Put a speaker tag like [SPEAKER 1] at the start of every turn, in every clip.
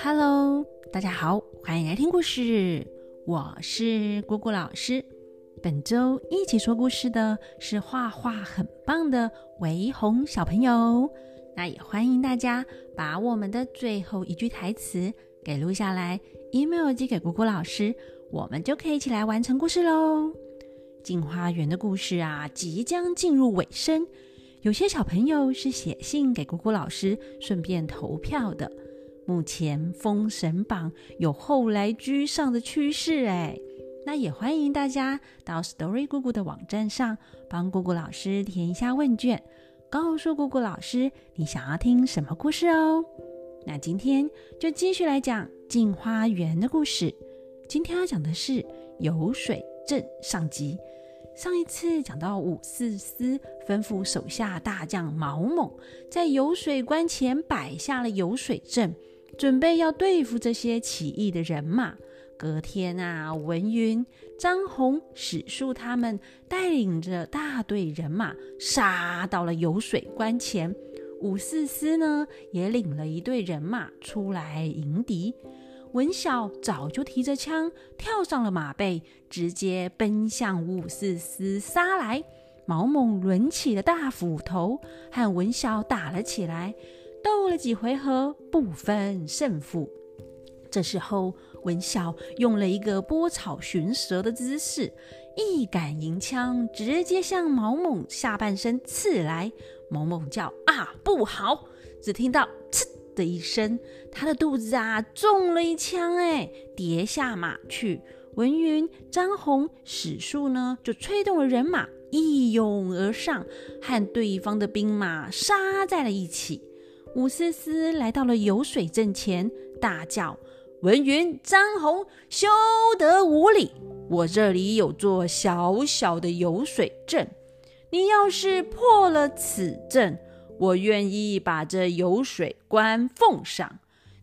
[SPEAKER 1] Hello，大家好，欢迎来听故事。我是姑姑老师。本周一起说故事的是画画很棒的维红小朋友。那也欢迎大家把我们的最后一句台词给录下来，email 寄给姑姑老师，我们就可以一起来完成故事喽。进花园的故事啊，即将进入尾声。有些小朋友是写信给姑姑老师，顺便投票的。目前封神榜有后来居上的趋势哎，那也欢迎大家到 Story 姑姑的网站上帮姑姑老师填一下问卷，告诉姑姑老师你想要听什么故事哦。那今天就继续来讲镜花缘的故事。今天要讲的是游水镇上集。上一次讲到武四思吩咐手下大将毛猛在游水关前摆下了游水阵。准备要对付这些起义的人马。隔天啊，文云、张宏、史树他们带领着大队人马杀到了游水关前。武四思呢，也领了一队人马出来迎敌。文晓早就提着枪跳上了马背，直接奔向武四思杀来。毛猛抡起了大斧头，和文晓打了起来。斗了几回合，不分胜负。这时候，文晓用了一个拨草寻蛇的姿势，一杆银枪直接向毛猛下半身刺来。毛猛叫啊，不好！只听到刺的一声，他的肚子啊中了一枪，哎，跌下马去。文云、张宏、史树呢，就催动了人马一拥而上，和对方的兵马杀在了一起。武思思来到了游水阵前，大叫：“文云、张宏，休得无礼！我这里有座小小的游水阵，你要是破了此阵，我愿意把这游水关奉上；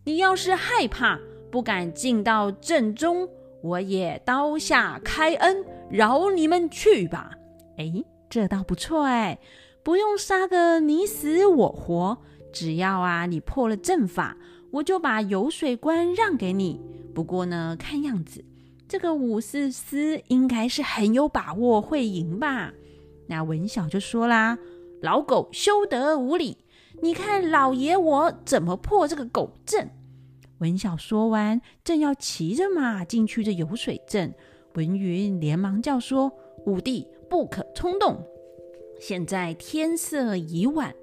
[SPEAKER 1] 你要是害怕，不敢进到阵中，我也刀下开恩，饶你们去吧。”哎，这倒不错哎，不用杀个你死我活。只要啊，你破了阵法，我就把游水关让给你。不过呢，看样子这个武四思应该是很有把握会赢吧？那文晓就说啦：“老狗休得无礼！你看老爷我怎么破这个狗阵？”文晓说完，正要骑着马进去这游水阵，文云连忙叫说：“五弟不可冲动，现在天色已晚。”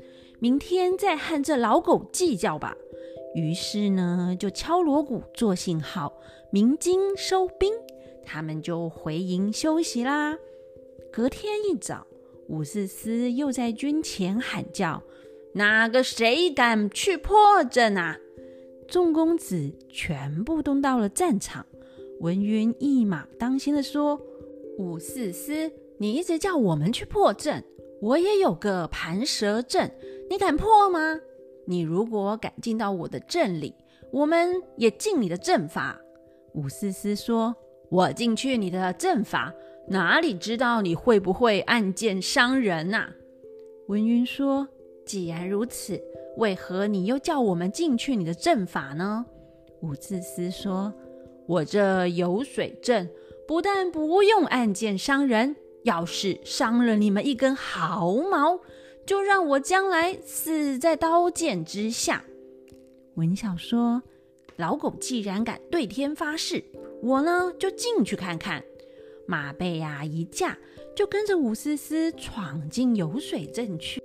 [SPEAKER 1] 明天再和这老狗计较吧。于是呢，就敲锣鼓做信号，鸣金收兵，他们就回营休息啦。隔天一早，武四思又在军前喊叫：“哪个谁敢去破阵啊？”众公子全部都到了战场。文云一马当先的说：“武四思，你一直叫我们去破阵，我也有个盘蛇阵。”你敢破吗？你如果敢进到我的阵里，我们也进你的阵法。武思思说：“我进去你的阵法，哪里知道你会不会暗箭伤人呐？”文云说：“既然如此，为何你又叫我们进去你的阵法呢？”武思思说：“我这有水阵，不但不用暗箭伤人，要是伤了你们一根毫毛。”就让我将来死在刀剑之下。文晓说：“老狗既然敢对天发誓，我呢就进去看看。”马背呀一架，就跟着武思思闯进游水镇去。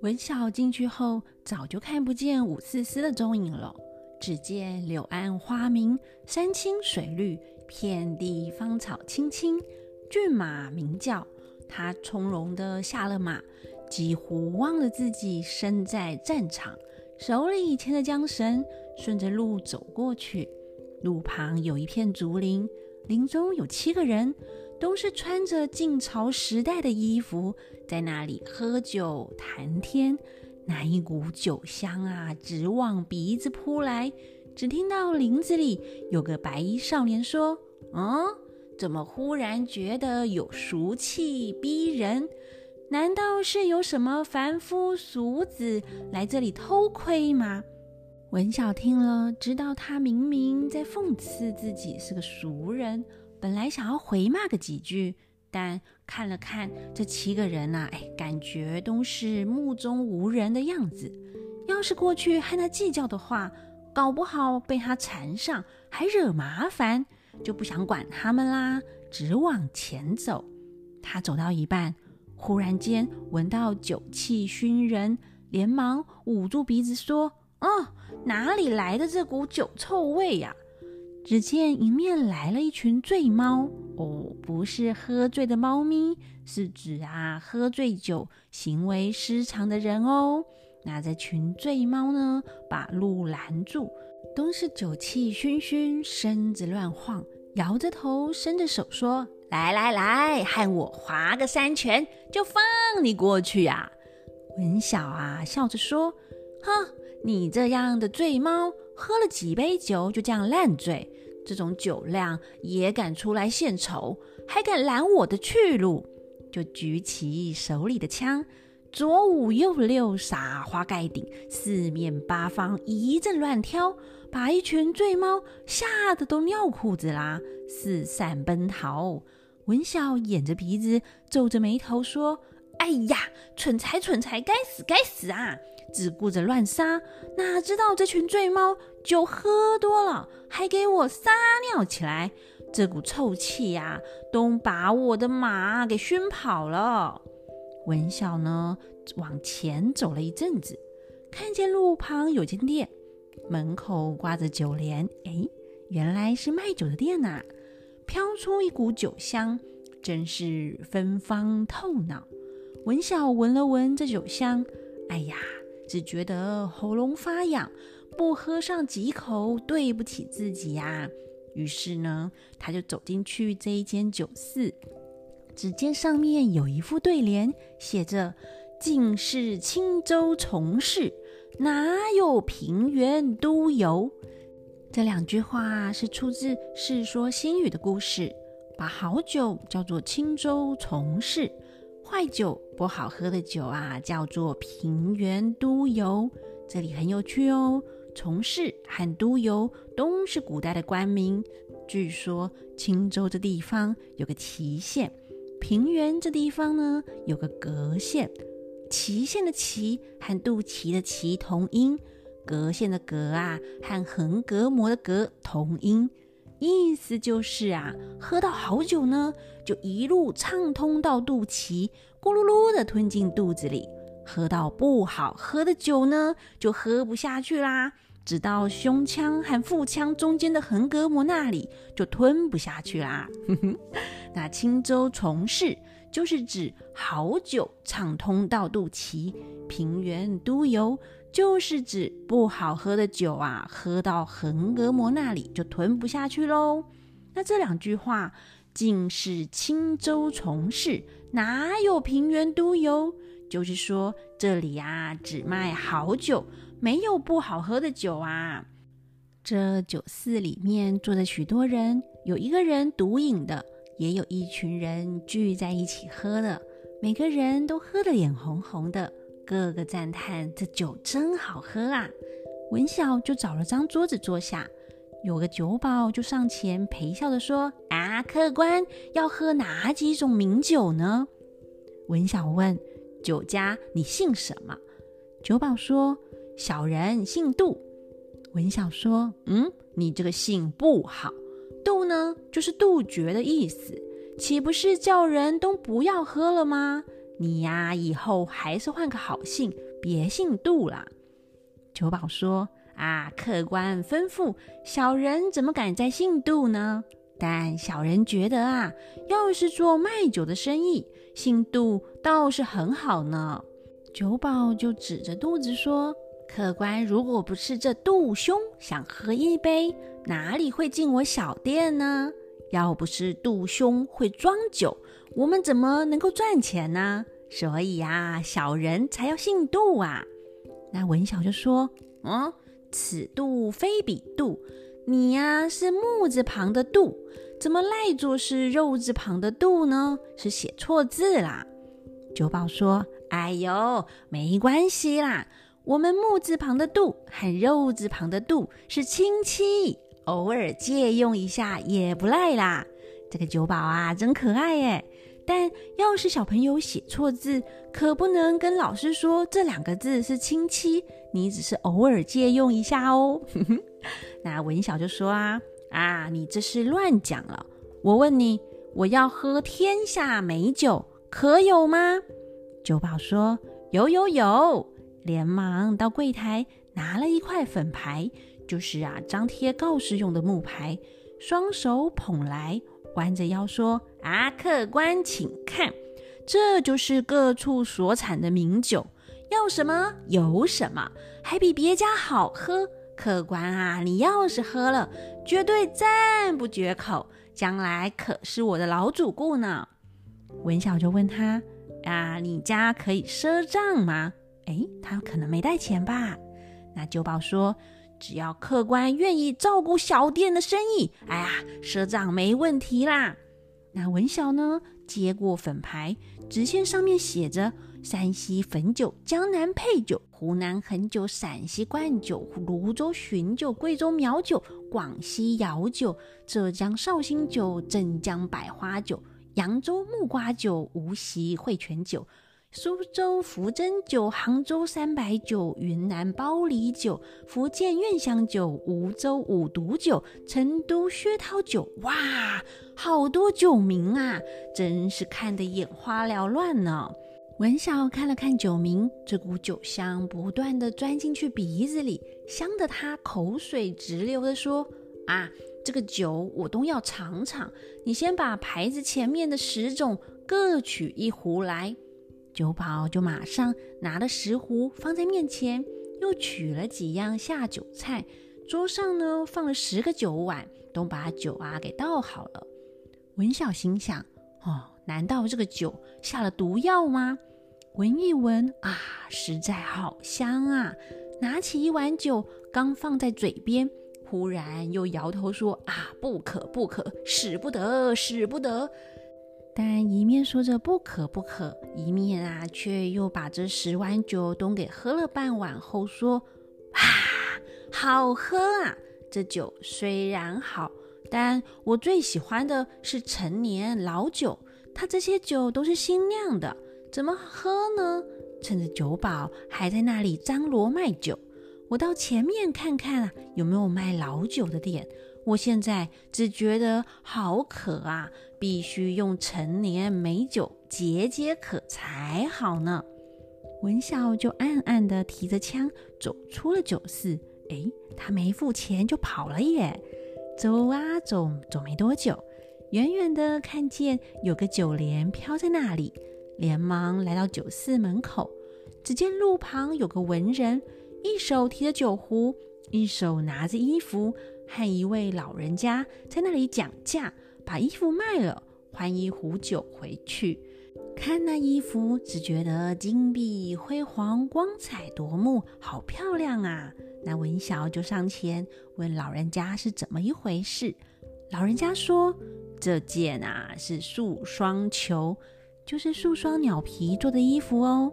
[SPEAKER 1] 文晓进去后，早就看不见武思思的踪影了。只见柳暗花明，山青水绿，遍地芳草青青，骏马鸣叫。他从容地下了马。几乎忘了自己身在战场，手里牵着缰绳，顺着路走过去。路旁有一片竹林，林中有七个人，都是穿着晋朝时代的衣服，在那里喝酒谈天。那一股酒香啊，直往鼻子扑来。只听到林子里有个白衣少年说：“嗯，怎么忽然觉得有俗气逼人？”难道是有什么凡夫俗子来这里偷窥吗？文晓听了，知道他明明在讽刺自己是个俗人，本来想要回骂个几句，但看了看这七个人呐，哎，感觉都是目中无人的样子。要是过去和他计较的话，搞不好被他缠上，还惹麻烦，就不想管他们啦，只往前走。他走到一半，忽然间闻到酒气熏人，连忙捂住鼻子说：“哦。”哪里来的这股酒臭味呀？只见迎面来了一群醉猫哦，不是喝醉的猫咪，是指啊喝醉酒、行为失常的人哦。那这群醉猫呢，把路拦住，都是酒气熏熏，身子乱晃，摇着头，伸着手说：“来来来，和我划个三拳，就放你过去呀。”文晓啊，笑着说：“哼。”你这样的醉猫，喝了几杯酒就这样烂醉，这种酒量也敢出来献丑，还敢拦我的去路？就举起手里的枪，左五右六，撒花盖顶，四面八方一阵乱挑，把一群醉猫吓得都尿裤子啦，四散奔逃。文晓掩着鼻子，皱着眉头说：“哎呀，蠢材蠢材，该死该死啊！”只顾着乱撒，哪知道这群醉猫酒喝多了，还给我撒尿起来。这股臭气呀，都把我的马给熏跑了。文晓呢，往前走了一阵子，看见路旁有间店，门口挂着酒帘。哎，原来是卖酒的店呐！飘出一股酒香，真是芬芳透脑。文晓闻了闻这酒香，哎呀！只觉得喉咙发痒，不喝上几口对不起自己呀。于是呢，他就走进去这一间酒肆，只见上面有一副对联，写着“尽是轻舟从事，哪有平原都游”。这两句话是出自《世说新语》的故事，把好酒叫做青州从事。坏酒不好喝的酒啊，叫做平原都游。这里很有趣哦。从事和都游都是古代的官名。据说青州这地方有个祁县，平原这地方呢有个葛县。祁县的祁和肚脐的脐同音，隔线的隔啊和横膈膜的膈同音。意思就是啊，喝到好酒呢，就一路畅通到肚脐，咕噜噜的吞进肚子里；喝到不好喝的酒呢，就喝不下去啦，直到胸腔和腹腔中间的横膈膜那里就吞不下去啦。那轻舟从事就是指好酒畅通到肚脐，平原都游。就是指不好喝的酒啊，喝到横膈膜那里就吞不下去喽。那这两句话尽是轻舟从事，哪有平原都游？就是说这里啊，只卖好酒，没有不好喝的酒啊。这酒肆里面坐着许多人，有一个人独饮的，也有一群人聚在一起喝的，每个人都喝得脸红红的。个个赞叹这酒真好喝啊！文晓就找了张桌子坐下，有个酒保就上前陪笑的说：“啊，客官要喝哪几种名酒呢？”文晓问：“酒家你姓什么？”酒保说：“小人姓杜。”文晓说：“嗯，你这个姓不好，杜呢就是杜绝的意思，岂不是叫人都不要喝了吗？”你呀，以后还是换个好姓，别姓杜了。酒保说：“啊，客官吩咐，小人怎么敢再姓杜呢？但小人觉得啊，要是做卖酒的生意，姓杜倒是很好呢。”酒保就指着肚子说：“客官如果不是这杜兄想喝一杯，哪里会进我小店呢？要不是杜兄会装酒。”我们怎么能够赚钱呢？所以呀，小人才要姓杜啊。那文晓就说：“嗯，此杜非彼杜，你呀是木字旁的杜，怎么赖作是肉字旁的杜呢？是写错字啦。”酒保说：“哎呦，没关系啦，我们木字旁的杜和肉字旁的杜是亲戚，偶尔借用一下也不赖啦。这个九宝啊，真可爱耶！但要是小朋友写错字，可不能跟老师说这两个字是亲戚，你只是偶尔借用一下哦。那文晓就说啊啊，你这是乱讲了。我问你，我要喝天下美酒，可有吗？酒保说有有有。连忙到柜台拿了一块粉牌，就是啊张贴告示用的木牌，双手捧来，弯着腰说：“啊，客官请看，这就是各处所产的名酒，要什么有什么，还比别家好喝。客官啊，你要是喝了，绝对赞不绝口，将来可是我的老主顾呢。”文晓就问他：“啊，你家可以赊账吗？”哎，他可能没带钱吧？那酒保说，只要客官愿意照顾小店的生意，哎呀，赊账没问题啦。那文晓呢，接过粉牌，纸线上面写着：山西汾酒、江南配酒、湖南衡酒、陕西灌酒、泸州寻酒、贵州苗酒、广西窑酒、浙江绍兴酒、镇江百花酒、扬州木瓜酒、无锡汇泉酒。苏州福珍酒、杭州三白酒、云南包里酒、福建苑香酒、梧州五毒酒、成都薛涛酒，哇，好多酒名啊！真是看得眼花缭乱呢。文晓看了看酒名，这股酒香不断的钻进去鼻子里，香得他口水直流的说：“啊，这个酒我都要尝尝。你先把牌子前面的十种各取一壶来。”酒保就马上拿了石壶放在面前，又取了几样下酒菜，桌上呢放了十个酒碗，都把酒啊给倒好了。文晓心想：哦，难道这个酒下了毒药吗？闻一闻啊，实在好香啊！拿起一碗酒，刚放在嘴边，忽然又摇头说：啊，不可不可，使不得，使不得。但一面说着不可不可，一面啊，却又把这十碗酒都给喝了半碗后说：“啊，好喝啊！这酒虽然好，但我最喜欢的是陈年老酒。他这些酒都是新酿的，怎么喝呢？趁着酒保还在那里张罗卖酒，我到前面看看啊，有没有卖老酒的店。”我现在只觉得好渴啊，必须用陈年美酒解解渴才好呢。文笑就暗暗地提着枪走出了酒肆。哎，他没付钱就跑了耶！走啊走，走没多久，远远的看见有个酒帘飘在那里，连忙来到酒肆门口。只见路旁有个文人，一手提着酒壶，一手拿着衣服。和一位老人家在那里讲价，把衣服卖了，换一壶酒回去。看那衣服，只觉得金碧辉煌、光彩夺目，好漂亮啊！那文晓就上前问老人家是怎么一回事。老人家说：“这件啊是素双裘，就是素双鸟皮做的衣服哦。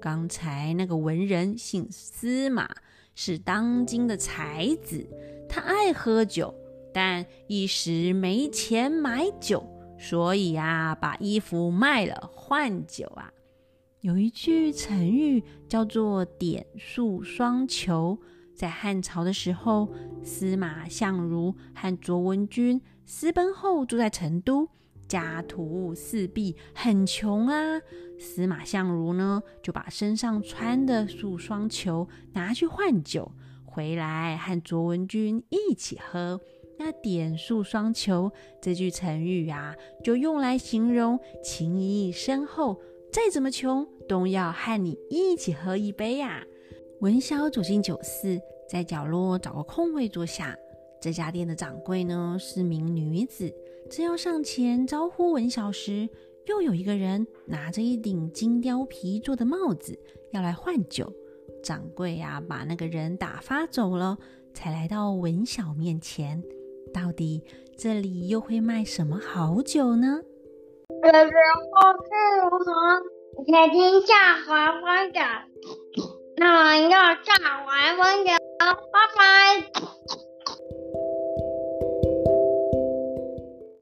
[SPEAKER 1] 刚才那个文人姓司马，是当今的才子。”他爱喝酒，但一时没钱买酒，所以啊，把衣服卖了换酒啊。有一句成语叫做“点数双求”。在汉朝的时候，司马相如和卓文君私奔后住在成都，家徒四壁，很穷啊。司马相如呢，就把身上穿的素双裘拿去换酒。回来和卓文君一起喝，那点数双求这句成语啊，就用来形容情谊深厚，再怎么穷都要和你一起喝一杯呀。文晓走进酒肆，在角落找个空位坐下。这家店的掌柜呢是名女子，正要上前招呼文晓时，又有一个人拿着一顶金貂皮做的帽子要来换酒。掌柜呀，把那个人打发走了，才来到文晓面前。到底这里又会卖什么好酒呢？
[SPEAKER 2] 这是我是如何在天下华花的，那我要下，回分解，拜拜。